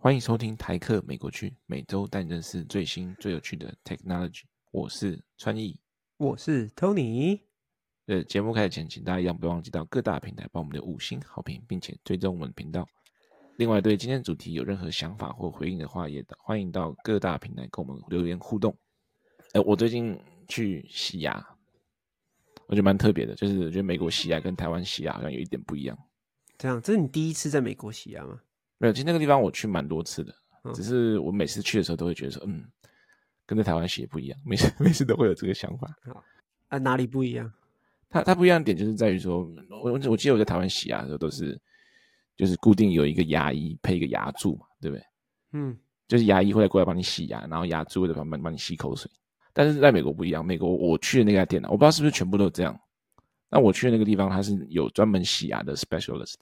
欢迎收听台客美国区，每周带你认识最新最有趣的 technology。我是川艺，我是 Tony。呃，节目开始前，请大家一样不要忘记到各大平台帮我们的五星好评，并且追踪我们的频道。另外，对今天主题有任何想法或回应的话，也欢迎到各大平台跟我们留言互动。呃，我最近去洗牙，我觉得蛮特别的，就是我觉得美国洗牙跟台湾洗牙好像有一点不一样。这样，这是你第一次在美国洗牙吗？没有，其实那个地方我去蛮多次的，嗯、只是我每次去的时候都会觉得说，嗯，跟在台湾洗也不一样，每次 每次都会有这个想法。啊，哪里不一样？它它不一样的点就是在于说，我我记得我在台湾洗牙的时候都是，就是固定有一个牙医配一个牙柱嘛，对不对？嗯，就是牙医会来过来帮你洗牙，然后牙柱会在旁边帮你吸口水。但是在美国不一样，美国我去的那家店呢，我不知道是不是全部都这样。那我去的那个地方，它是有专门洗牙的 specialist，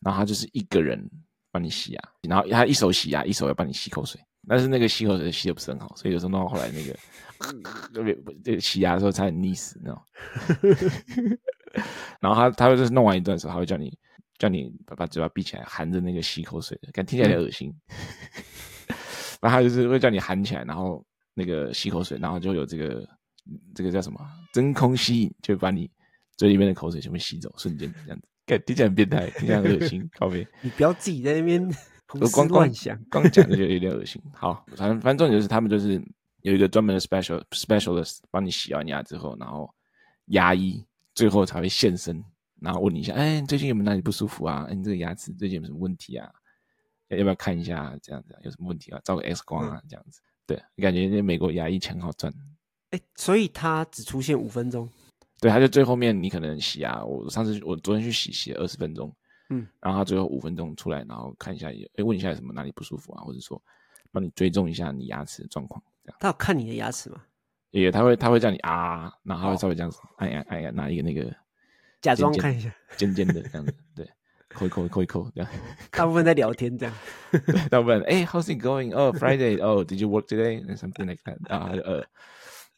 然后他就是一个人。帮你洗牙，然后他一手洗牙，一手要帮你吸口水，但是那个吸口水吸的不是很好，所以有时候弄到后来那个特别这个洗牙的时候差点溺死，你知道吗？然后他他会就是弄完一段的时候，他会叫你叫你把把嘴巴闭起来，含着那个吸口水的，感觉听起来有点恶心。嗯、然后他就是会叫你含起来，然后那个吸口水，然后就有这个这个叫什么真空吸引，就把你嘴里面的口水全部吸走，瞬间这样子。听起来很变态，听起来很恶心，靠北。你不要自己在那边胡思乱想，光讲就觉得有点恶心。好，反正反正重点就是他们就是有一个专门的 special specialist 帮你洗完牙之后，然后牙医最后才会现身，然后问你一下，哎，最近有没有哪里不舒服啊？哎，你这个牙齿最近有什么问题啊？要不要看一下？这样子有什么问题啊？照个 X 光啊？这样子，对，你感觉那美国牙医钱好赚。哎，所以他只出现五分钟。对，他就最后面你可能洗牙，我上次我昨天去洗洗了二十分钟，嗯，然后他最后五分钟出来，然后看一下，哎，问一下有什么哪里不舒服啊，或者说帮你追踪一下你牙齿的状况，这样。他要看你的牙齿吗？也，他会他会叫你啊，然后他会稍微这样子按一按按按，拿一个那个假装看一下尖尖的这样子，对，抠一抠抠一抠这样。大部分在聊天这样，对，大部分哎，How's it going? Oh, Friday. Oh, did you work today? Something like that. 啊，呃。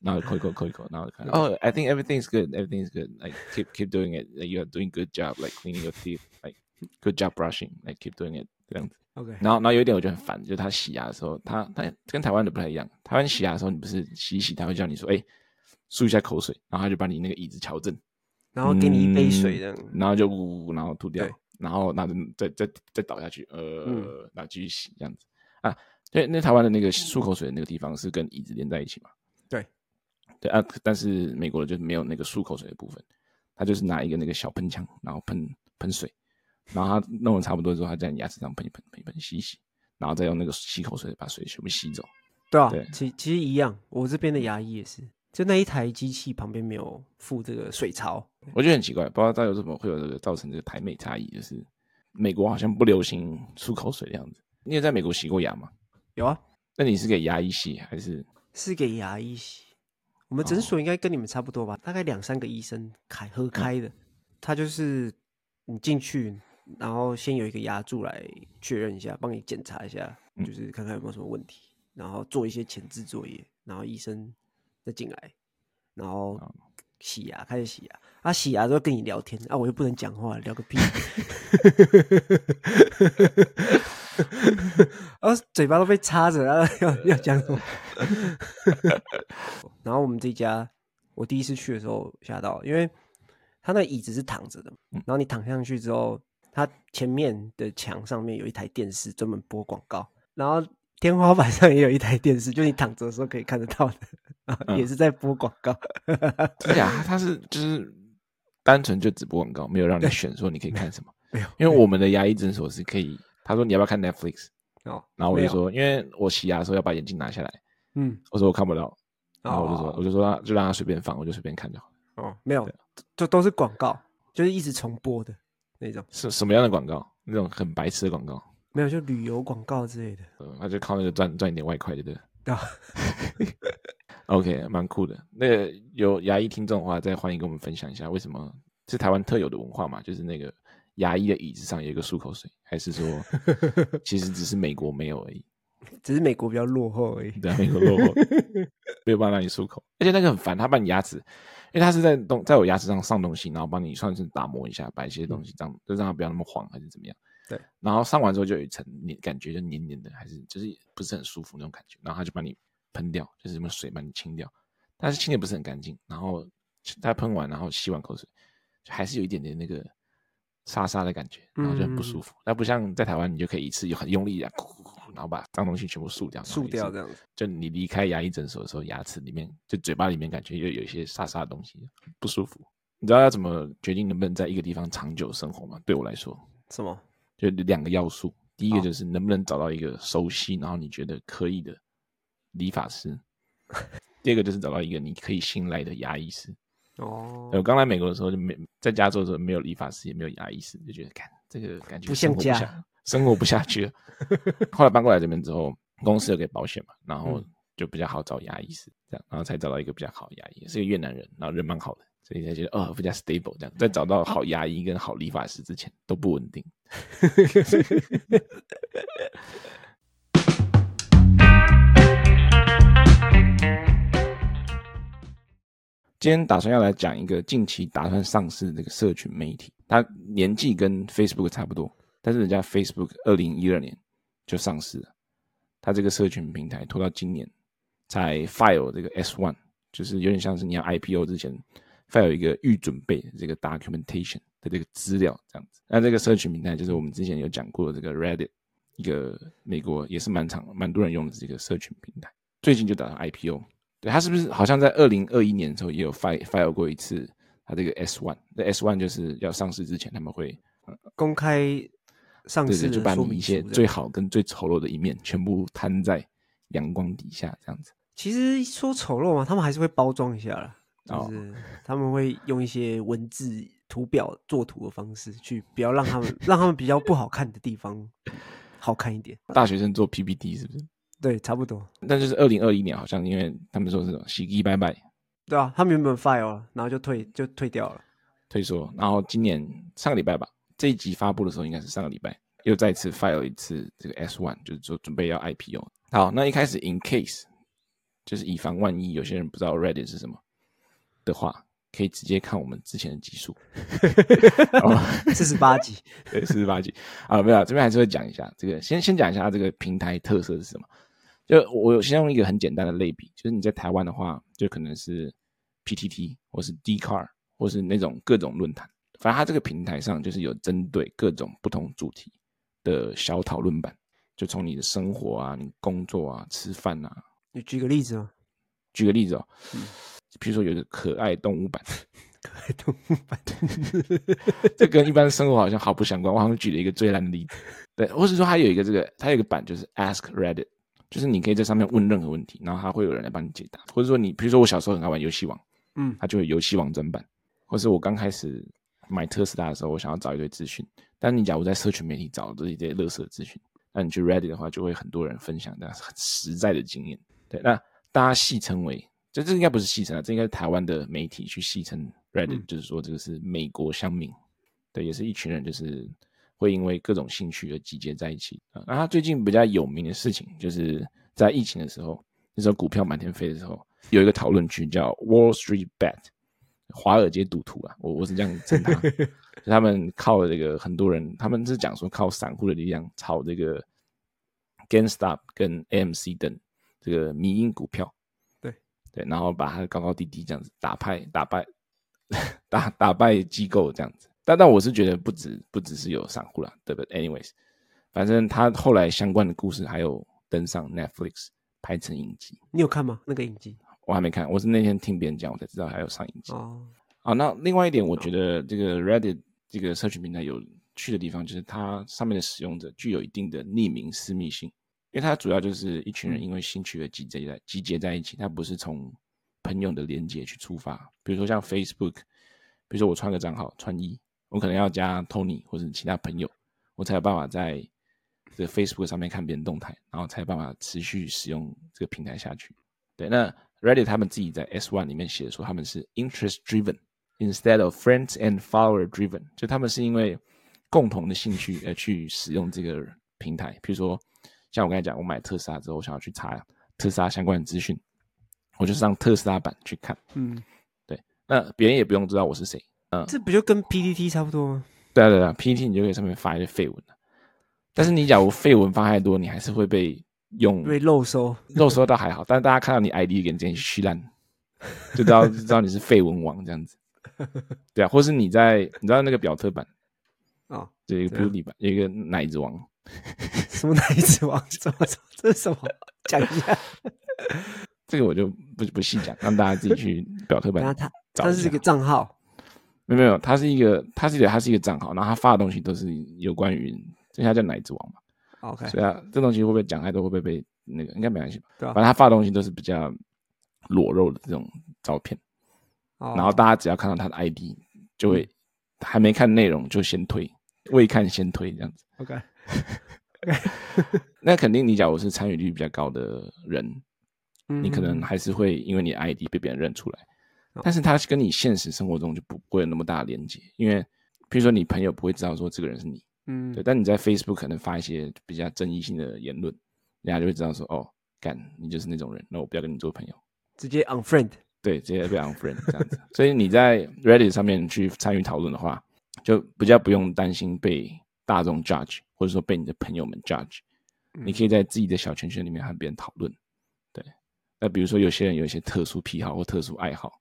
然后扣一扣扣一扣，然后看哦、oh,，I think everything is good, everything is good. Like keep keep doing it. Like you are doing good job, like cleaning your teeth. Like good job brushing. Like keep doing it 这样子。OK。然后然后有一点我觉得很烦，就是他洗牙的时候，他他跟台湾的不太一样。台湾洗牙的时候，你不是洗一洗，他会叫你说，哎，漱一下口水，然后他就把你那个椅子调正，然后给你一杯水这样，嗯、然后就呜呜，然后吐掉，然后拿着再再再，倒下去，呃，嗯、然后继续洗这样子啊。对，那台湾的那个漱口水的那个地方是跟椅子连在一起嘛？对。对啊，但是美国的就没有那个漱口水的部分，他就是拿一个那个小喷枪，然后喷喷水，然后他弄得差不多之后，他在你牙齿上喷一喷，喷一喷，洗一洗，然后再用那个吸口水把水全部吸走。对啊，对其其实一样，我这边的牙医也是，就那一台机器旁边没有附这个水槽，我觉得很奇怪，不知道到底为什么会有这个造成这个台美差异，就是美国好像不流行漱口水的样子。你有在美国洗过牙吗？有啊，那你是给牙医洗还是？是给牙医洗。我们诊所应该跟你们差不多吧，大概两三个医生开合开的。嗯、他就是你进去，然后先有一个牙柱来确认一下，帮你检查一下，就是看看有没有什么问题，然后做一些前置作业，然后医生再进来，然后洗牙，开始洗牙。他、啊、洗牙都要跟你聊天啊，我又不能讲话，聊个屁。然 后嘴巴都被插着，然后要要讲什么？然后我们这家，我第一次去的时候吓到，因为他那椅子是躺着的，然后你躺上去之后，他前面的墙上面有一台电视专门播广告，然后天花板上也有一台电视，就你躺着的时候可以看得到的，也是在播广告。对呀，他是就是单纯就只播广告，没有让你选说你可以看什么，没有，因为我们的牙医诊所是可以。他说：“你要不要看 Netflix？” 哦，然后我就说：“因为我洗牙的时候要把眼镜拿下来。”嗯，我说我看不到，然后我就说：“我就说就让他随便放，我就随便看就好。”哦，没有，就都是广告，就是一直重播的那种。是什么样的广告？那种很白痴的广告？没有，就旅游广告之类的。嗯，他就靠那个赚赚一点外快，对不对？啊，OK，蛮酷的。那个有牙医听众的话，再欢迎跟我们分享一下，为什么是台湾特有的文化嘛？就是那个。牙医的椅子上有一个漱口水，还是说，其实只是美国没有而已？只是美国比较落后而已。对，美国落后。没有办法让你漱口，而且那个很烦，他把你牙齿，因为他是在东在我牙齿上上东西，然后帮你算是打磨一下，把一些东西这样，就让它不要那么黄还是怎么样。对，然后上完之后就有一层黏，感觉就黏黏的，还是就是不是很舒服那种感觉，然后他就把你喷掉，就是什么水把你清掉，但是清的不是很干净，然后他喷完然后吸完口水，就还是有一点点那个。沙沙的感觉，然后就很不舒服。那、嗯、不像在台湾，你就可以一次有很用力的，然后把脏东西全部漱掉，漱掉这样子。就你离开牙医诊所的时候，牙齿里面就嘴巴里面感觉又有一些沙沙的东西，不舒服。你知道要怎么决定能不能在一个地方长久生活吗？对我来说，什么？就两个要素。第一个就是能不能找到一个熟悉，然后你觉得可以的理发师。第二个就是找到一个你可以信赖的牙医师。哦，我刚来美国的时候就没在加州的时候没有理发师，也没有牙医师，就觉得看这个感觉不像家，生活不下去了。后来搬过来这边之后，公司有给保险嘛，然后就比较好找牙医师，这样，然后才找到一个比较好的牙医，是个越南人，然后人蛮好的，所以才觉得哦比较 stable 这样。在找到好牙医跟好理发师之前都不稳定。今天打算要来讲一个近期打算上市的这个社群媒体，它年纪跟 Facebook 差不多，但是人家 Facebook 二零一二年就上市了，它这个社群平台拖到今年才 file 这个 S one，就是有点像是你要 IPO 之前 file 一个预准备这个 documentation 的这个资料这样子。那这个社群平台就是我们之前有讲过的这个 Reddit，一个美国也是蛮长蛮多人用的这个社群平台，最近就打算 IPO。对，他是不是好像在二零二一年的时候也有 file file 过一次他这个 S one？那 S one 就是要上市之前他们会公开上市，就把你一些最好跟最丑陋的一面全部摊在阳光底下这样子。其实说丑陋嘛，他们还是会包装一下啦，就是他们会用一些文字图表作图的方式去，不要让他们让他们比较不好看的地方好看一点。大学生做 PPT 是不是？对，差不多。但就是二零二一年，好像因为他们说是洗衣拜拜，对啊，他们原本 file 了然后就退就退掉了，退缩。然后今年上个礼拜吧，这一集发布的时候应该是上个礼拜，又再次 file 一次这个 S one，就是说准备要 IPO。好，那一开始 in case 就是以防万一，有些人不知道 Reddit 是什么的话，可以直接看我们之前的集数，四十八集，对，四十八集。啊，没有，这边还是会讲一下这个，先先讲一下它这个平台特色是什么。就我先用一个很简单的类比，就是你在台湾的话，就可能是 PTT 或是 Dcard 或是那种各种论坛，反正它这个平台上就是有针对各种不同主题的小讨论版，就从你的生活啊、你工作啊、吃饭啊，你举个例子哦，举个例子哦，嗯，比如说有个可爱动物版，可爱动物版，这跟一般生活好像毫不相关。我好像举了一个最烂的例子，对，或是说它有一个这个，它有一个版就是 Ask Reddit。就是你可以在上面问任何问题，然后它会有人来帮你解答，或者说你，比如说我小时候很爱玩游戏王，嗯，它就有游戏王专版，或是我刚开始买特斯拉的时候，我想要找一堆资讯，但你假如在社群媒体找的都是一些垃圾资讯，那你去 Reddit 的话，就会很多人分享的很实在的经验。对，那大家戏称为，这这应该不是戏称啊，这应该是台湾的媒体去戏称 Reddit，、嗯、就是说这个是美国乡民，对，也是一群人，就是。会因为各种兴趣而集结在一起啊。那他最近比较有名的事情，就是在疫情的时候，那时候股票满天飞的时候，有一个讨论区叫 Wall Street Bet，华尔街赌徒啊，我我是这样称他，就他们靠这个很多人，他们是讲说靠散户的力量炒这个 GameStop 跟 AMC 等这个迷因股票，对对，然后把它高高低低这样子打败打败 打打败机构这样子。但但我是觉得不止不只是有散户啦，对不对？Anyways，反正他后来相关的故事还有登上 Netflix 拍成影集。你有看吗？那个影集我还没看，我是那天听别人讲，我才知道还有上影集。哦，好，那另外一点，我觉得这个 Reddit 这个社群平台有趣的地方，就是它上面的使用者具有一定的匿名私密性，因为它主要就是一群人因为兴趣而集结在集结在一起，它不是从朋友的连接去出发。比如说像 Facebook，比如说我创个账号穿衣。我可能要加 Tony 或者其他朋友，我才有办法在这个 Facebook 上面看别人动态，然后才有办法持续使用这个平台下去。对，那 Reddit 他们自己在 S One 里面写的说，他们是 interest driven instead of friends and follower driven，就他们是因为共同的兴趣而去使用这个平台。比如说，像我刚才讲，我买特斯拉之后，我想要去查特斯拉相关的资讯，我就上特斯拉版去看。嗯，对，那别人也不用知道我是谁。嗯，这不就跟 PTT 差不多吗？对啊，对啊，PTT 你就可以上面发一些废文。但是你假如废文发太多，你还是会被用被漏收。漏收倒还好，但是大家看到你 ID 给你直接去烂，就知道就知道你是废文王这样子。对啊，或是你在你知道那个表特版啊，这、哦、一个 Beauty 版，有一个奶子王。什么奶子王？什么？这是什么？讲一下。这个我就不不细讲，让大家自己去表特版。他他是一个账号？没有没有，他是一个，他是一个，他是一个账号，然后他发的东西都是有关于。所以他叫奶子王嘛，OK，所以啊，这东西会不会讲太多，会不会被那个？应该没关系吧？对啊，反正他发的东西都是比较裸露的这种照片，oh. 然后大家只要看到他的 ID，就会还没看内容就先推，未看先推这样子。OK，那肯定你假如是参与率比较高的人，你可能还是会因为你 ID 被别人认出来，oh. 但是他跟你现实生活中就不会有那么大的连接，因为比如说你朋友不会知道说这个人是你。嗯，对，但你在 Facebook 可能发一些比较争议性的言论，人家就会知道说，哦，干，你就是那种人，那我不要跟你做朋友，直接 unfriend，对，直接被 unfriend 这样子。所以你在 Reddit 上面去参与讨论的话，就比较不用担心被大众 judge，或者说被你的朋友们 judge，你可以在自己的小圈圈里面和别人讨论。对，那比如说有些人有一些特殊癖好或特殊爱好，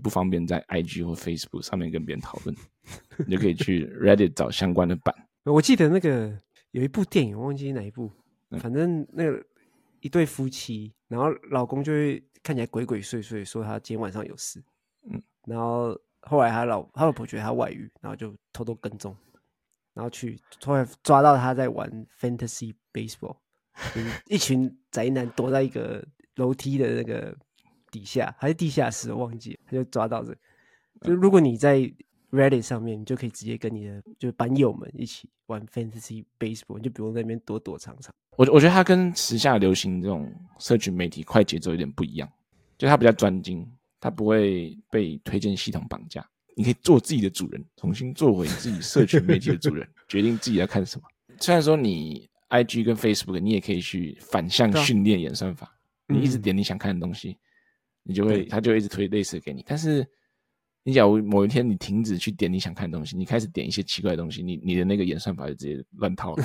不方便在 IG 或 Facebook 上面跟别人讨论，你就可以去 Reddit 找相关的版。我记得那个有一部电影，我忘记哪一部，反正那个一对夫妻，然后老公就会看起来鬼鬼祟祟，说他今天晚上有事，嗯，然后后来他老他老婆觉得他外遇，然后就偷偷跟踪，然后去突然抓到他在玩 Fantasy Baseball，一群宅男躲在一个楼梯的那个底下，还是地下室，我忘记了，他就抓到这，就如果你在。Reddit 上面，你就可以直接跟你的就是班友们一起玩 Fantasy Baseball，你就不用在那边躲躲藏藏。我我觉得他跟时下流行这种社群媒体快节奏有点不一样，就他比较专精，他不会被推荐系统绑架。你可以做自己的主人，重新做回自己社群媒体的主人，决定自己要看什么。虽然说你 IG 跟 Facebook，你也可以去反向训练演算法，你一直点你想看的东西，你就会它就一直推类似给你，但是。你假如某一天你停止去点你想看的东西，你开始点一些奇怪的东西，你你的那个演算法就直接乱套了。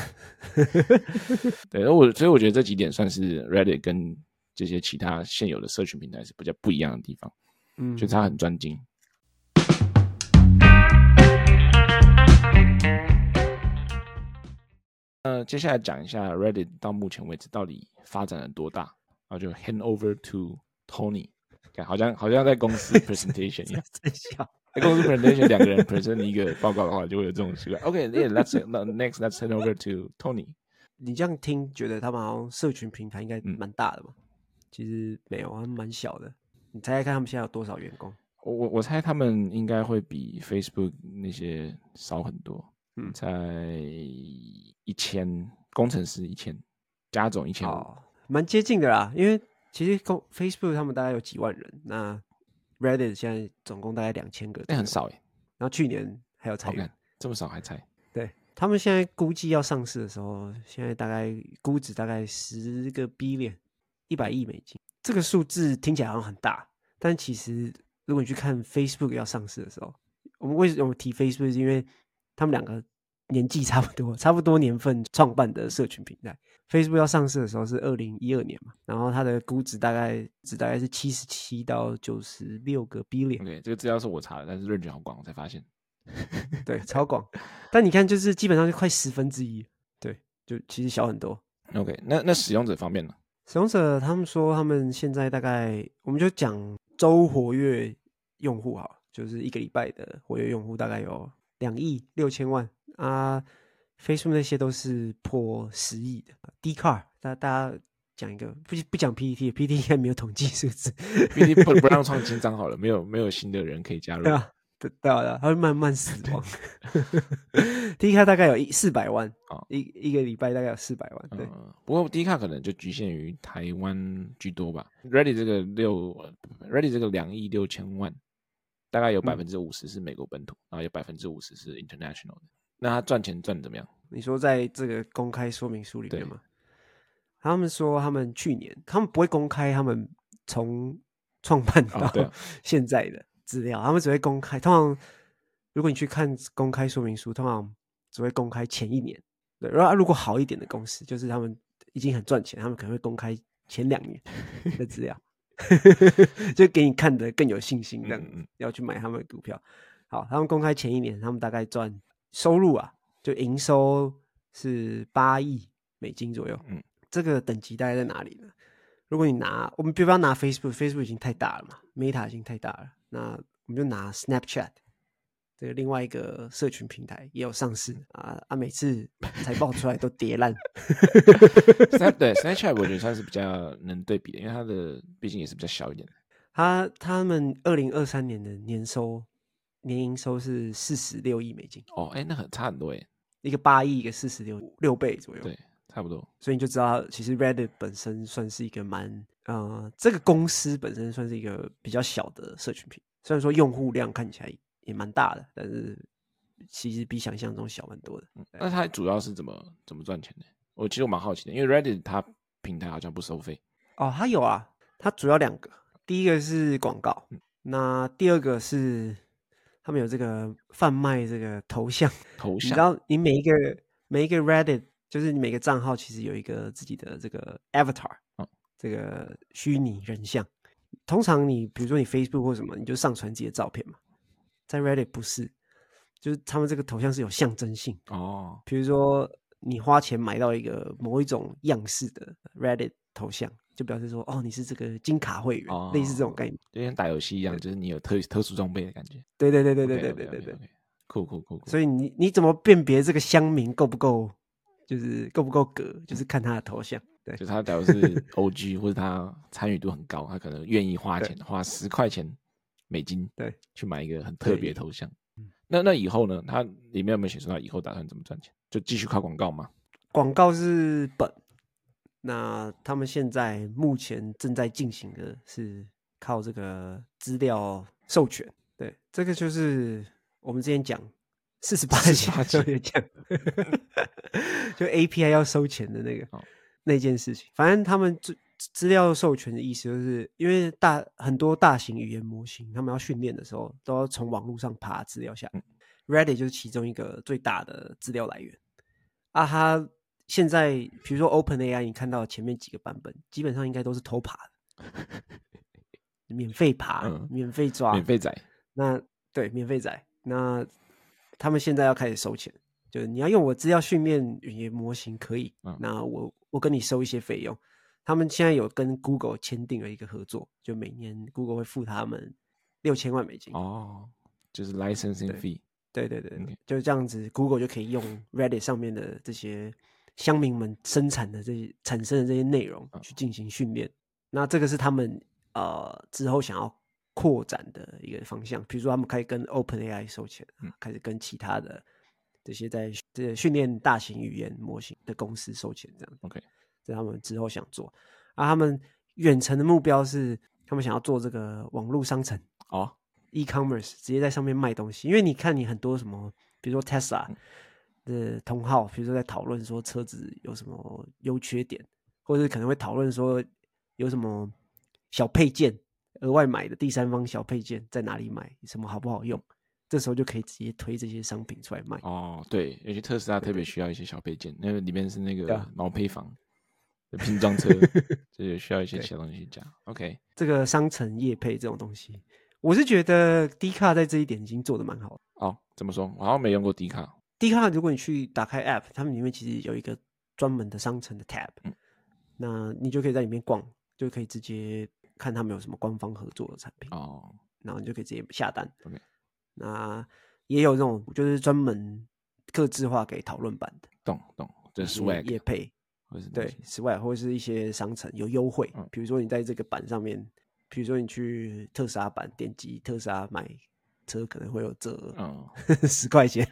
对，我所以我觉得这几点算是 Reddit 跟这些其他现有的社群平台是比较不一样的地方。嗯，就它很专精。呃，接下来讲一下 Reddit 到目前为止到底发展了多大，然后就 hand over to Tony。好像好像在公司 presentation 一样，在笑。在公司 presentation 两个人 present 一个报告的话，就会有这种习惯。OK，yeah，let's next let's hand over to Tony。你这样听，觉得他们好像社群平台应该蛮大的吧？嗯、其实没有，他们蛮小的。你猜猜看，他们现在有多少员工？我我我猜他们应该会比 Facebook 那些少很多。嗯，在一千工程师一千，加总一千五，蛮接近的啦，因为。其实，Facebook 他们大概有几万人，那 Reddit 现在总共大概两千个，那很少哎。然后去年还有裁员，这么少还裁？对，他们现在估计要上市的时候，现在大概估值大概十个 billion，一百亿美金。这个数字听起来好像很大，但其实如果你去看 Facebook 要上市的时候，我们为什么提 Facebook？是因为他们两个。年纪差不多，差不多年份创办的社群平台，Facebook 要上市的时候是二零一二年嘛，然后它的估值大概值大概是七十七到九十六个 billion。OK，这个资料是我查的，但是论据好广，我才发现，对，超广。但你看，就是基本上就快十分之一，对，就其实小很多。OK，那那使用者方面呢？使用者他们说，他们现在大概我们就讲周活跃用户好，就是一个礼拜的活跃用户大概有两亿六千万。啊，Facebook 那些都是破十亿的。Dcard，大家大家讲一个，不不讲 PTT，PTT 应该没有统计数字。PTT 不不让创新 账号了，没有没有新的人可以加入。对啊，对啊，对啊，它会慢慢死亡。Dcard 大概有一四百万啊，哦、一一个礼拜大概有四百万。对，嗯、不过 Dcard 可能就局限于台湾居多吧。Ready 这个六，Ready 这个两亿六千万，大概有百分之五十是美国本土，嗯、然后有百分之五十是 international 的。那他赚钱赚怎么样？你说在这个公开说明书里面吗？他们说他们去年他们不会公开他们从创办到 现在的资料，他们只会公开。通常如果你去看公开说明书，通常只会公开前一年。对，然后如果好一点的公司，就是他们已经很赚钱，他们可能会公开前两年的资料，就给你看得更有信心，这样要去买他们的股票。好，他们公开前一年，他们大概赚收入啊，就营收是八亿美金左右。嗯，这个等级大概在哪里呢？如果你拿我们，比方拿 Facebook，Facebook 已经太大了嘛，Meta 已经太大了，那我们就拿 Snapchat。这个另外一个社群平台也有上市啊啊！每次财报出来都跌烂。对，Snapchat 我觉得算是比较能对比的，因为它的毕竟也是比较小一点的。他他们二零二三年的年收年营收是四十六亿美金。哦，哎，那很差很多哎，一个八亿，一个四十六六倍左右。对，差不多。所以你就知道，其实 Reddit 本身算是一个蛮呃，这个公司本身算是一个比较小的社群平台，虽然说用户量看起来。也蛮大的，但是其实比想象中小蛮多的。嗯，那它主要是怎么怎么赚钱的？我其实我蛮好奇的，因为 Reddit 它平台好像不收费。哦，它有啊，它主要两个，第一个是广告，嗯，那第二个是他们有这个贩卖这个头像。头像，你知道，你每一个每一个 Reddit 就是你每个账号其实有一个自己的这个 Avatar，哦，这个虚拟人像。通常你比如说你 Facebook 或什么，你就上传自己的照片嘛。在 Reddit 不是，就是他们这个头像是有象征性哦。比如说，你花钱买到一个某一种样式的 Reddit 头像，就表示说，哦，你是这个金卡会员，哦、类似这种概念，就像打游戏一样，就是你有特特殊装备的感觉。对对对对对对对对对，酷酷酷酷。所以你你怎么辨别这个乡民够不够，就是够不够格，就是看他的头像。对，就他假如是 OG 或者他参与度很高，他可能愿意花钱，对花十块钱。美金对，去买一个很特别的头像。那那以后呢？它里面有没有写出他以后打算怎么赚钱？就继续靠广告吗？广告是本。那他们现在目前正在进行的是靠这个资料授权。对，这个就是我们之前讲四十八集就也讲，就 API 要收钱的那个那件事情。反正他们最。资料授权的意思就是，因为大很多大型语言模型，他们要训练的时候，都要从网络上爬资料下来。Reddit 就是其中一个最大的资料来源。啊，哈现在比如说 OpenAI，你看到前面几个版本，基本上应该都是偷爬的，免费爬，嗯、免费抓，免费仔。那对，免费仔。那他们现在要开始收钱，就是你要用我资料训练语言模型可以，嗯、那我我跟你收一些费用。他们现在有跟 Google 签订了一个合作，就每年 Google 会付他们六千万美金哦，就是 licensing fee。对对对.就是这样子，Google 就可以用 Reddit 上面的这些乡民们生产的这些产生的这些内容去进行训练。哦、那这个是他们呃之后想要扩展的一个方向，比如说他们可以跟 OpenAI 收钱，嗯、开始跟其他的这些在这训练大型语言模型的公司收钱，这样 OK。这他们之后想做，啊，他们远程的目标是他们想要做这个网络商城哦，e-commerce 直接在上面卖东西。因为你看，你很多什么，比如说 Tesla 的同号，比如说在讨论说车子有什么优缺点，或者是可能会讨论说有什么小配件额外买的第三方小配件在哪里买，什么好不好用，这时候就可以直接推这些商品出来卖。哦，对，尤其特斯拉特别需要一些小配件，那个里面是那个毛坯房。拼装车 就也需要一些小东西加。OK，这个商城业配这种东西，我是觉得 D 卡在这一点已经做的蛮好的。哦，怎么说？我好像没用过 D 卡。D 卡如果你去打开 App，他们里面其实有一个专门的商城的 Tab，、嗯、那你就可以在里面逛，就可以直接看他们有什么官方合作的产品。哦，然后你就可以直接下单。OK，那也有这种就是专门客制化给讨论版的。懂懂，这是 Swag 业配。对，此外或者是一些商城有优惠，比如说你在这个板上面，比如说你去特斯拉板点击特斯拉买车，可能会有折，嗯，十块钱，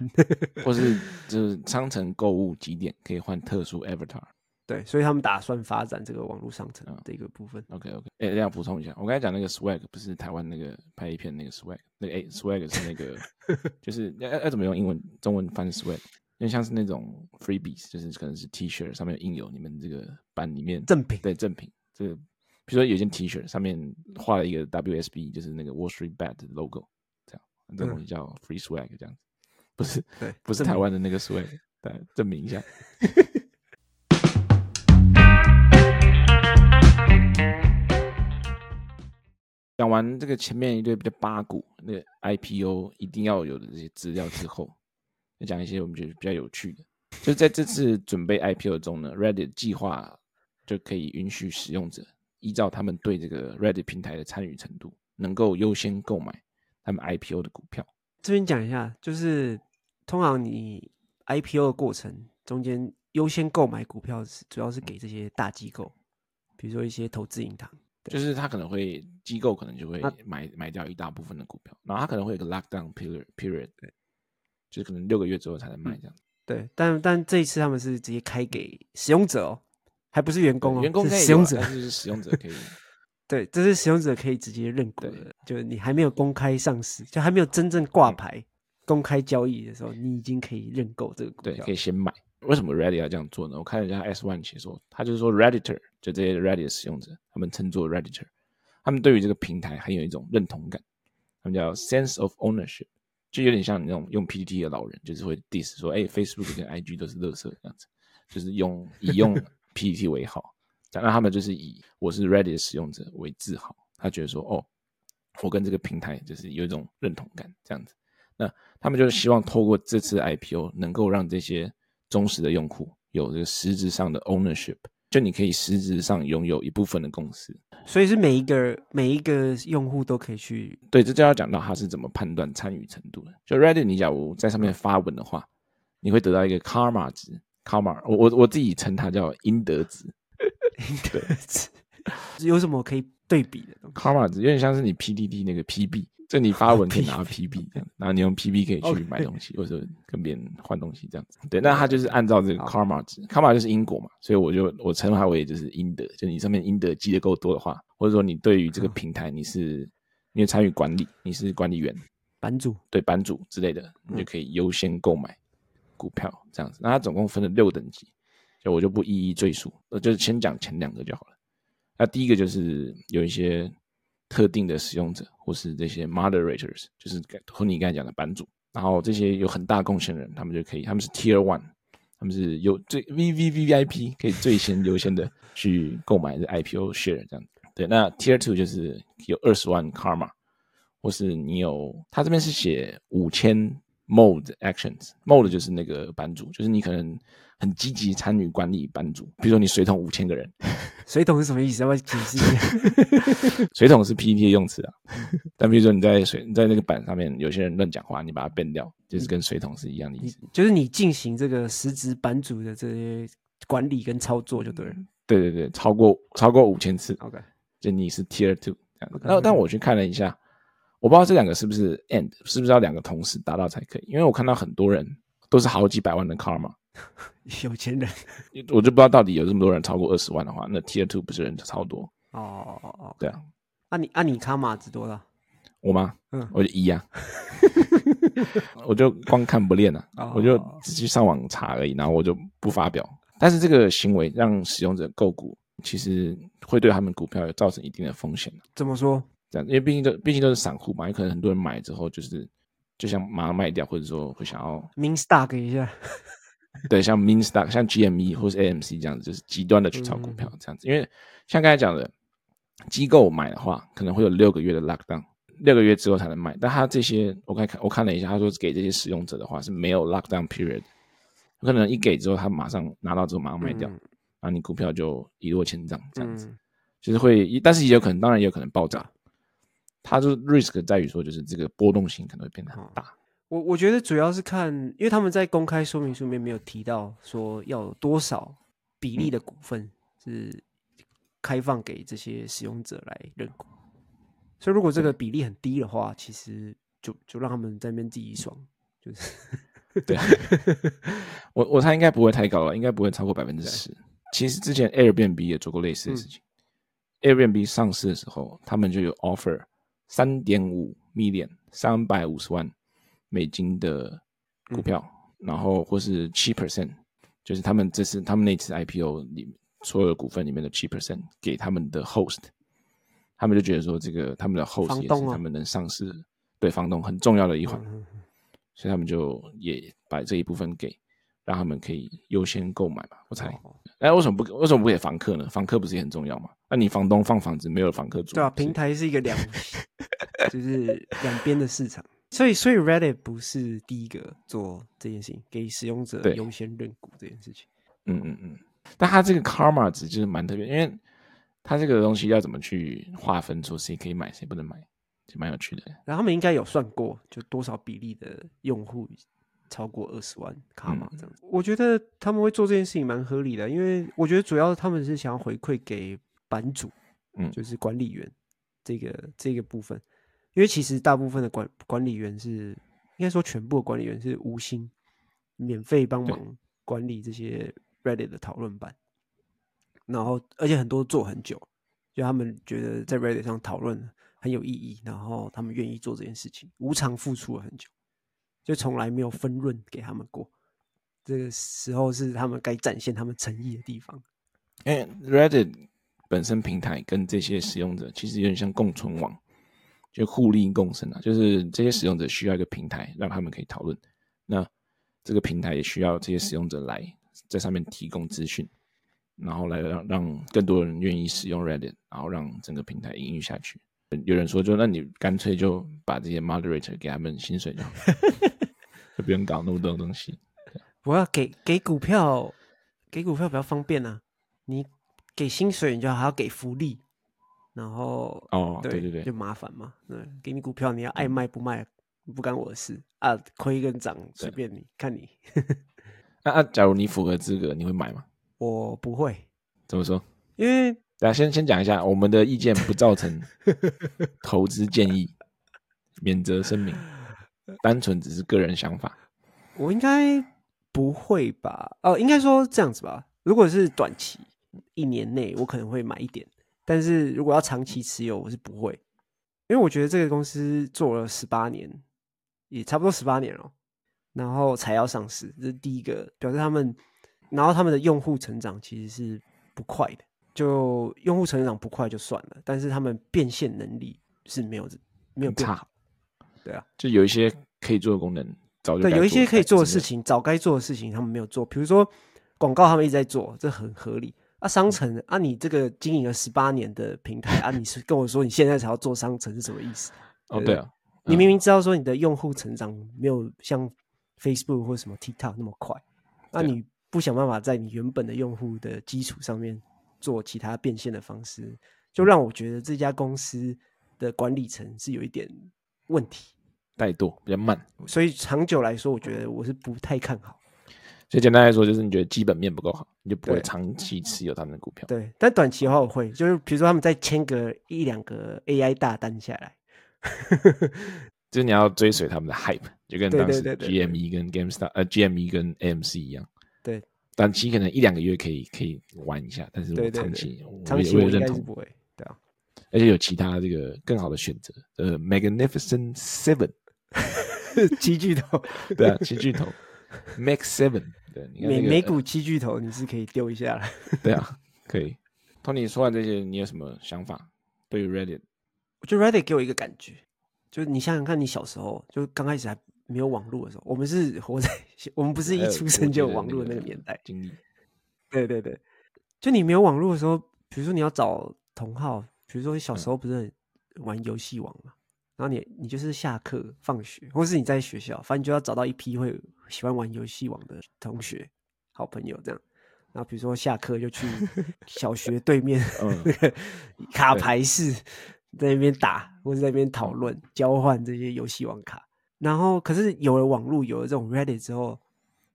或是就是商城购物几点可以换特殊 Avatar。对，所以他们打算发展这个网络商城的一个部分。OK OK，哎，这样补充一下，我刚才讲那个 Swag 不是台湾那个拍一片那个 Swag，那个哎 Swag 是那个，就是要要怎么用英文中文翻 Swag？因为像是那种 freebies，就是可能是 T 恤上面印有你们这个班里面赠品，对赠品，这个比如说有一件 T 恤上面画了一个 WSB，就是那个 Wall Street Bet 的 logo，这样这个东西叫 Free Swag，这样子，不是 对，不是台湾的那个 Swag，对，证明一下。讲完这个前面一堆比较八股，那个 IPO 一定要有的这些资料之后，再讲一些我们觉得比较有趣的。就在这次准备 IPO 中呢，Reddit 计划就可以允许使用者依照他们对这个 Reddit 平台的参与程度，能够优先购买他们 IPO 的股票。这边讲一下，就是通常你 IPO 的过程中间优先购买股票，主要是给这些大机构，比如说一些投资银行，就是他可能会机构可能就会买买掉一大部分的股票，然后他可能会有个 lockdown period period，对，就是可能六个月之后才能卖这样。嗯对，但但这一次他们是直接开给使用者哦，还不是员工哦，员工使用者，是使用者可以。对，这是使用者可以直接认股的，就是你还没有公开上市，就还没有真正挂牌、公开交易的时候，你已经可以认购这个股票，对，可以先买。为什么 Reddit 要这样做呢？我看人家 S One 写说，他就是说 Redditor 就这些 Reddit 使用者，他们称作 Redditor，他们对于这个平台很有一种认同感，他们叫 sense of ownership。就有点像你那种用 PPT 的老人，就是会 diss 说，哎、欸、，Facebook 跟 IG 都是垃圾这样子，就是用以用 PPT 为好，那他们就是以我是 Reddit 的使用者为自豪，他觉得说，哦，我跟这个平台就是有一种认同感这样子，那他们就是希望透过这次 IPO 能够让这些忠实的用户有这个实质上的 ownership。就你可以实质上拥有一部分的公司，所以是每一个每一个用户都可以去。对，这就要讲到他是怎么判断参与程度的。就 Reddit，你假如在上面发文的话，你会得到一个 Karma 值，Karma，我我我自己称它叫阴德值。阴德值 有什么可以对比的？Karma 值有点像是你 PDD 那个 PB。就你发文可以拿 PB 这样，然后你用 PB 可以去买东西，或者跟别人换东西这样子。对，那他就是按照这个 Karma 值，Karma 就是因果嘛，所以我就我称它为就是阴德。就你上面阴德积得够多的话，或者说你对于这个平台你是因为参与管理，你是管理员、版主，对版主之类的，你就可以优先购买股票这样子。那它总共分了六等级，就我就不一一赘述，呃就是先讲前两个就好了。那第一个就是有一些。特定的使用者，或是这些 moderators，就是和你刚才讲的版主，然后这些有很大贡献的人，他们就可以，他们是 Tier One，他们是有最 VVVVIP，可以最先优先的 去购买这 IPO share 这样。对，那 Tier Two 就是有二十万 Karma，或是你有，他这边是写五千 Mode Actions，Mode 就是那个版主，就是你可能。很积极参与管理版主，比如说你水桶五千个人，水桶是什么意思？要不要解释一下？水桶是 PPT 的用词啊，但比如说你在水你在那个板上面，有些人乱讲话，你把它 ban 掉，就是跟水桶是一样的意思。就是你进行这个实质版主的这些管理跟操作就对了。对对对，超过超过五千次，OK，就你是 Tier Two 这样。Okay, 但但我去看了一下，我不知道这两个是不是 End，是不是要两个同时达到才可以？因为我看到很多人都是好几百万的 Karma。有钱人，我就不知道到底有这么多人超过二十万的话，那 Tier Two 不是人超多哦哦哦，对啊，啊你啊你卡码值多少？我吗？嗯，我就一啊，我就光看不练啊，哦、我就只去上网查而已，然后我就不发表。但是这个行为让使用者购股，其实会对他们股票有造成一定的风险。怎么说？这样，因为毕竟都毕竟都是散户嘛，有可能很多人买之后就是就想马上卖掉，或者说会想要 min stock 一下。对，像 meme stock，像 GME 或是 AMC 这样子，就是极端的去炒股票这样子。因为像刚才讲的，机构买的话，可能会有六个月的 lockdown，六个月之后才能卖。但他这些，我看看，我看了一下，他说给这些使用者的话是没有 lockdown period，有可能一给之后，他马上拿到之后马上卖掉，然后你股票就一落千丈这样子。就是会，但是也有可能，当然也有可能爆炸。它就 risk 在于说，就是这个波动性可能会变得很大。我我觉得主要是看，因为他们在公开说明书里面没有提到说要有多少比例的股份是开放给这些使用者来认股，所以如果这个比例很低的话，其实就就让他们在那边自己爽，就是 对啊，我我猜应该不会太高了，应该不会超过百分之十。其实之前 Airbnb 也做过类似的事情，嗯，Airbnb 上市的时候，他们就有 offer 三点五 million 三百五十万。美金的股票，嗯、然后或是七 percent，就是他们这次他们那次 IPO 里所有的股份里面的七 percent 给他们的 host，他们就觉得说这个他们的 host 也是他们能上市对房东很重要的一环，所以他们就也把这一部分给。让他们可以优先购买嘛？我猜，哎，为什么不为什么不给房客呢？房客不是也很重要吗？那你房东放房子没有房客住？对啊，平台是一个两，就是两边的市场。所以，所以 Reddit 不是第一个做这件事情，给使用者优先认股这件事情。嗯嗯嗯。但它这个 Karma 值就是蛮特别，因为它这个东西要怎么去划分，出谁可以买，谁不能买，就蛮有趣的。然后他们应该有算过，就多少比例的用户。超过二十万卡嘛这样子，嗯，我觉得他们会做这件事情蛮合理的，因为我觉得主要他们是想要回馈给版主，嗯，就是管理员这个这个部分，因为其实大部分的管管理员是应该说全部的管理员是无心免费帮忙管理这些 Reddit 的讨论版，然后而且很多做很久，就他们觉得在 Reddit 上讨论很有意义，然后他们愿意做这件事情，无偿付出了很久。就从来没有分润给他们过，这个时候是他们该展现他们诚意的地方。哎 Reddit 本身平台跟这些使用者其实有点像共存网，就互利共生啊。就是这些使用者需要一个平台让他们可以讨论，那这个平台也需要这些使用者来在上面提供资讯，然后来让让更多人愿意使用 Reddit，然后让整个平台营运下去。有人说，就那你干脆就把这些 moderator 给他们薪水就好。就不用搞那么多东西。我要给给股票，给股票比较方便啊。你给薪水，你就还要给福利，然后哦，对对对，就麻烦嘛。对，给你股票，你要爱卖不卖，不干我的事啊。亏跟涨随便你，看你。那啊，假如你符合资格，你会买吗？我不会。怎么说？因为大家先先讲一下，我们的意见不造成 投资建议，免责声明。单纯只是个人想法，我应该不会吧？哦，应该说这样子吧。如果是短期一年内，我可能会买一点；但是如果要长期持有，我是不会，因为我觉得这个公司做了十八年，也差不多十八年了，然后才要上市，这是第一个，表示他们，然后他们的用户成长其实是不快的，就用户成长不快就算了，但是他们变现能力是没有没有变好。对啊，就有一些可以做的功能，早就对有一些可以做的事情，早该做的事情他们没有做。比如说广告，他们一直在做，这很合理啊。商城啊，你这个经营了十八年的平台啊，你是跟我说你现在才要做商城是什么意思？哦，对啊，你明明知道说你的用户成长没有像 Facebook 或什么 TikTok 那么快，那你不想办法在你原本的用户的基础上面做其他变现的方式，就让我觉得这家公司的管理层是有一点问题。怠惰比较慢，所以长久来说，我觉得我是不太看好。所以简单来说，就是你觉得基本面不够好，你就不会长期持有他们的股票。对，但短期的话，我会，就是比如说他们再签个一两个 AI 大单下来，就是你要追随他们的 hype，就跟当时 GME 跟 GameStop 呃 GME 跟 AMC 一样。对，短期可能一两个月可以可以玩一下，但是我长期长期我应该是不会。对啊，而且有其他这个更好的选择，呃，Magnificent Seven。七巨头，对啊，七巨头，Max Seven，对，你看、那个、美美股七巨头，你是可以丢一下了。对啊，可以。Tony 说完这些，你有什么想法？对于 Reddit，我觉得 Reddit 给我一个感觉，就是你想想看，你小时候就刚开始还没有网络的时候，我们是活在，我们不是一出生就有网络的那个年代。经历，对对对，就你没有网络的时候，比如说你要找同号，比如说你小时候不是很玩游戏王嘛？然后你你就是下课放学，或是你在学校，反正你就要找到一批会喜欢玩游戏王的同学、好朋友这样。然后比如说下课就去小学 对面那个卡牌室，在那边打，或者在那边讨论、交换这些游戏网卡。然后可是有了网络，有了这种 Reddit 之后，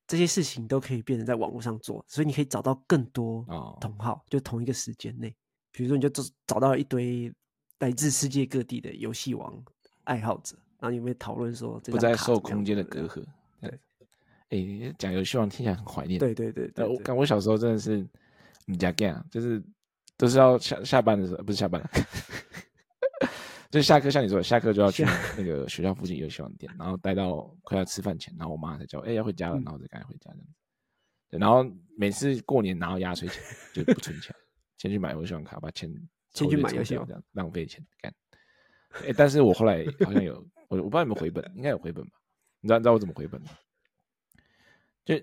这些事情都可以变成在网络上做，所以你可以找到更多同好，就同一个时间内。比如说你就找找到一堆。来自世界各地的游戏王爱好者，然后有没有讨论说这，不再受空间的隔阂？对，哎，讲游戏王听起来很怀念。对对对，对，我感我小时候真的是，你家 game 就是都是要下下班的时候，不是下班了，就下课，像你说的，下课就要去那个学校附近游戏王店，然后待到快要吃饭前，然后我妈才叫，哎，要回家了，然后再赶紧回家这样子。然后每次过年拿到压岁钱就不存钱，先去买游戏王卡，把钱先去买游戏王，这样浪费钱干。哎，但是我后来好像有我我不知道有没有回本，应该有回本吧？你知道你知道我怎么回本吗？就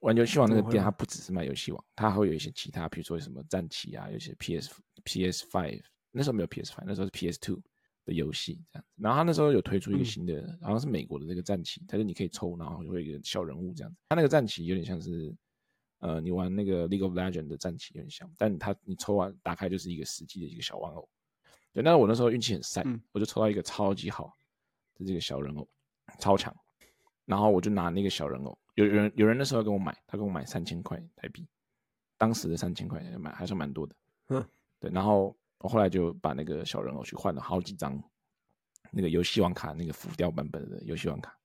玩游戏王那个店，它不只是卖游戏王，它还会有一些其他，比如说什么战旗啊，有些 PS PS Five 那时候没有 PS Five，那时候是 PS Two 的游戏这样子。然后他那时候有推出一个新的，嗯、好像是美国的这个战旗，他说你可以抽，然后就会有一个小人物这样子。他那个战旗有点像是。呃，你玩那个 League of Legends 的战旗有点像，但他你抽完打开就是一个实际的一个小玩偶。对，但是我那时候运气很晒，嗯、我就抽到一个超级好的这个小人偶，超强。然后我就拿那个小人偶，有人有人那时候跟我买，他跟我买三千块台币，当时的三千块买还算蛮多的。嗯，对。然后我后来就把那个小人偶去换了好几张那个游戏王卡，那个浮雕版本的游戏王卡。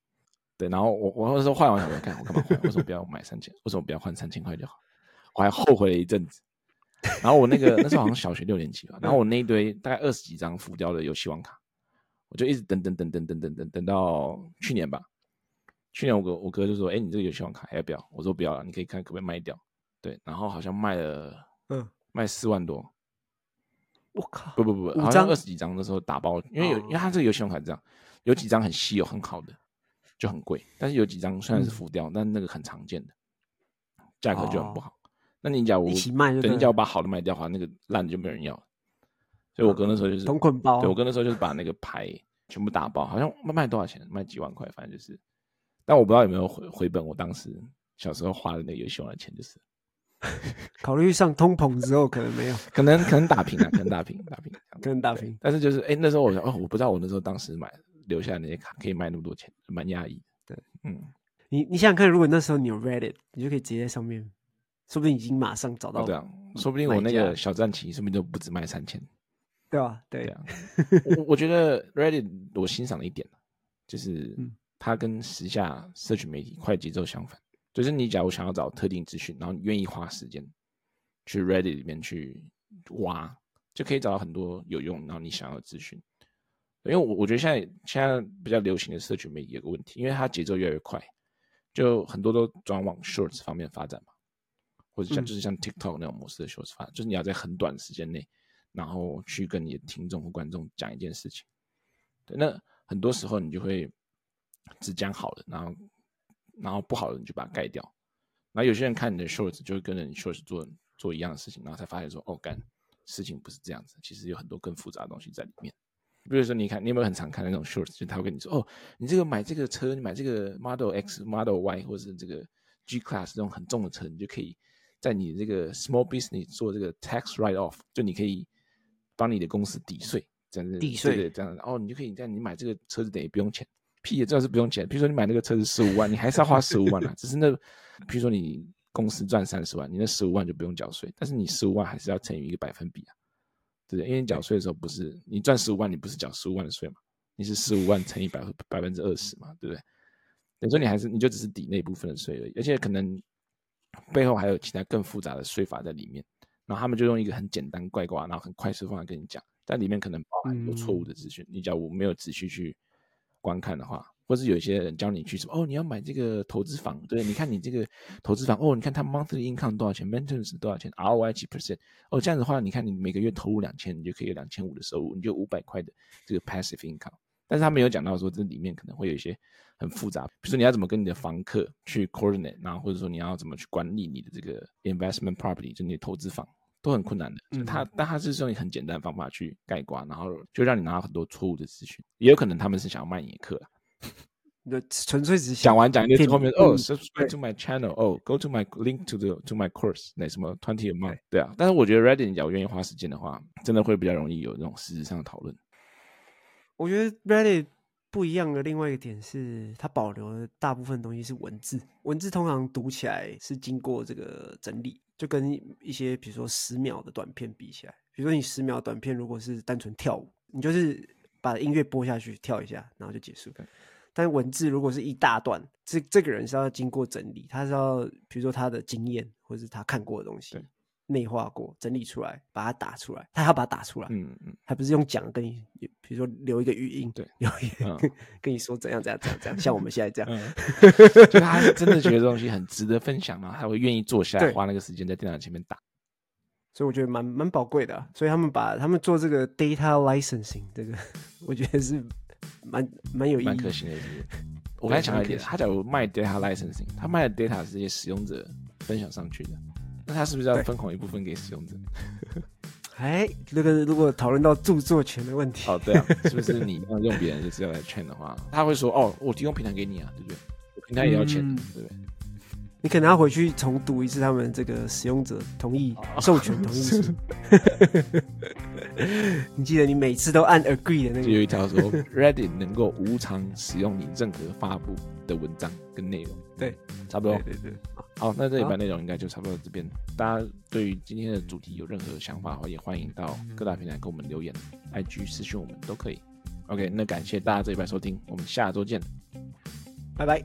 对，然后我我那时候换完想说，看我干嘛换？为什么不要买三千？为什么不要换三千块就好？我还后悔了一阵子。然后我那个那时候好像小学六年级吧，然后我那一堆大概二十几张浮雕的游戏王卡，我就一直等等等等等等等等到去年吧。去年我哥我哥就说：“哎，你这个游戏王卡还要不要？”我说：“不要了，你可以看可不可以卖掉。”对，然后好像卖了，嗯，卖四万多。我靠！不不不不，好像二十几张的时候打包，因为有因为它这个游戏王卡这样，有几张很稀有很好的。就很贵，但是有几张虽然是浮雕，嗯、但那个很常见的，价格就很不好。哦、那你假如等你假如把好的卖掉的话，那个烂的就没人要了。所以我哥那时候就是同捆包，对我哥那时候就是把那个牌全部打包，好像卖卖多少钱？卖几万块，反正就是。但我不知道有没有回回本。我当时小时候花的那个游戏王的钱，就是 考虑上通膨之后可能没有，可能可能打平了，可能打平 打平，可能打平。但是就是哎、欸，那时候我想哦，我不知道我那时候当时买。留下来那些卡可以卖那么多钱，蛮讶异。对，嗯，你你想想看，如果那时候你有 Reddit，你就可以直接在上面，说不定已经马上找到。对啊，说不定我那个小战旗说不定都不止卖三千。对啊，对啊。我我觉得 Reddit 我欣赏的一点就是它跟时下社群媒体快节奏相反。就是你假如想要找特定资讯，然后你愿意花时间去 Reddit 里面去挖，就可以找到很多有用，然后你想要的资讯。因为我我觉得现在现在比较流行的社群媒体有个问题，因为它节奏越来越快，就很多都转往 shorts 方面发展嘛，或者像就是像 TikTok 那种模式的 shorts 发展，嗯、就是你要在很短的时间内，然后去跟你的听众和观众讲一件事情。对，那很多时候你就会只讲好的，然后然后不好的你就把它盖掉。然后有些人看你的 shorts 就会跟着你 shorts 做做一样的事情，然后才发现说哦，干，事情不是这样子，其实有很多更复杂的东西在里面。比如说，你看，你有没有很常看那种 shorts？就他会跟你说：“哦，你这个买这个车，你买这个 Model X、Model Y，或者是这个 G Class 这种很重的车，你就可以在你这个 small business 做这个 tax write off，就你可以帮你的公司抵税，这样子抵税这样子。哦，你就可以在你买这个车子等于不用钱，屁也知道是不用钱。比如说你买那个车子十五万，你还是要花十五万啊，只是那，比如说你公司赚三十万，你那十五万就不用缴税，但是你十五万还是要乘以一个百分比啊。”对不对，因为你缴税的时候不是你赚十五万，你不是缴十五万的税嘛？你是十五万乘以百分百分之二十嘛？对不对？等于说你还是你就只是抵那一部分的税而已，而且可能背后还有其他更复杂的税法在里面。然后他们就用一个很简单怪卦，然后很快速方法跟你讲，但里面可能包含有错误的资讯。嗯、你假如没有仔细去观看的话。或是有一些人教你去什么哦，你要买这个投资房，对，你看你这个投资房哦，你看它 monthly income 多少钱，maintenance 多少钱，ROI 几 percent，哦，这样子的话，你看你每个月投入两千，你就可以有两千五的收入，你就五百块的这个 passive income。但是他没有讲到说这里面可能会有一些很复杂，比如说你要怎么跟你的房客去 coordinate，然后或者说你要怎么去管理你的这个 investment property，就你的投资房都很困难的。嗯，他但他是用很简单的方法去概括，然后就让你拿到很多错误的资讯，也有可能他们是想要卖你的课。纯粹只是讲完讲一遍，后面哦，subscribe to my channel，哦，go to my link to the to my course，那什么 twenty a month，对啊。但是我觉得 Reddit 只要愿意花时间的话，真的会比较容易有那种实质上的讨论。我觉得 Reddit 不一样的另外一个点是，它保留的大部分东西是文字，文字通常读起来是经过这个整理，就跟一些比如说十秒的短片比起来，比如说你十秒短片如果是单纯跳舞，你就是把音乐播下去跳一下，然后就结束。但文字如果是一大段，这这个人是要经过整理，他是要比如说他的经验或者是他看过的东西，内化过、整理出来，把它打出来。他还要把它打出来，嗯嗯，还不是用讲跟你，比如说留一个语音，对，留一个、嗯、跟你说怎样怎样怎样怎样，像我们现在这样，嗯、就他真的觉得这东西很值得分享嘛，他会愿意坐下来花那个时间在电脑前面打。所以我觉得蛮蛮宝贵的、啊，所以他们把他们做这个 data licensing 这个，我觉得是蛮蛮有意义、蛮可行的。我刚才讲了一点，他假如卖 data licensing，他卖的 data 是这些使用者分享上去的，那他是不是要分红一部分给使用者？哎，那个如果讨论到著作权的问题，哦，对啊，是不是你要用别人的资料来劝的话，他会说，哦，我提供平台给你啊，对不对？平台也要钱，嗯、对不对？你可能要回去重读一次他们这个使用者同意授权同意书。你记得你每次都按 agree 的那个。就有一条说，Reddit 能够无偿使用你任何发布的文章跟内容。对，差不多。对对对。好，那这一班内容应该就差不多这边。大家对于今天的主题有任何想法的话，也欢迎到各大平台给我们留言，IG 私讯我们都可以。OK，那感谢大家这一拜收听，我们下周见，拜拜。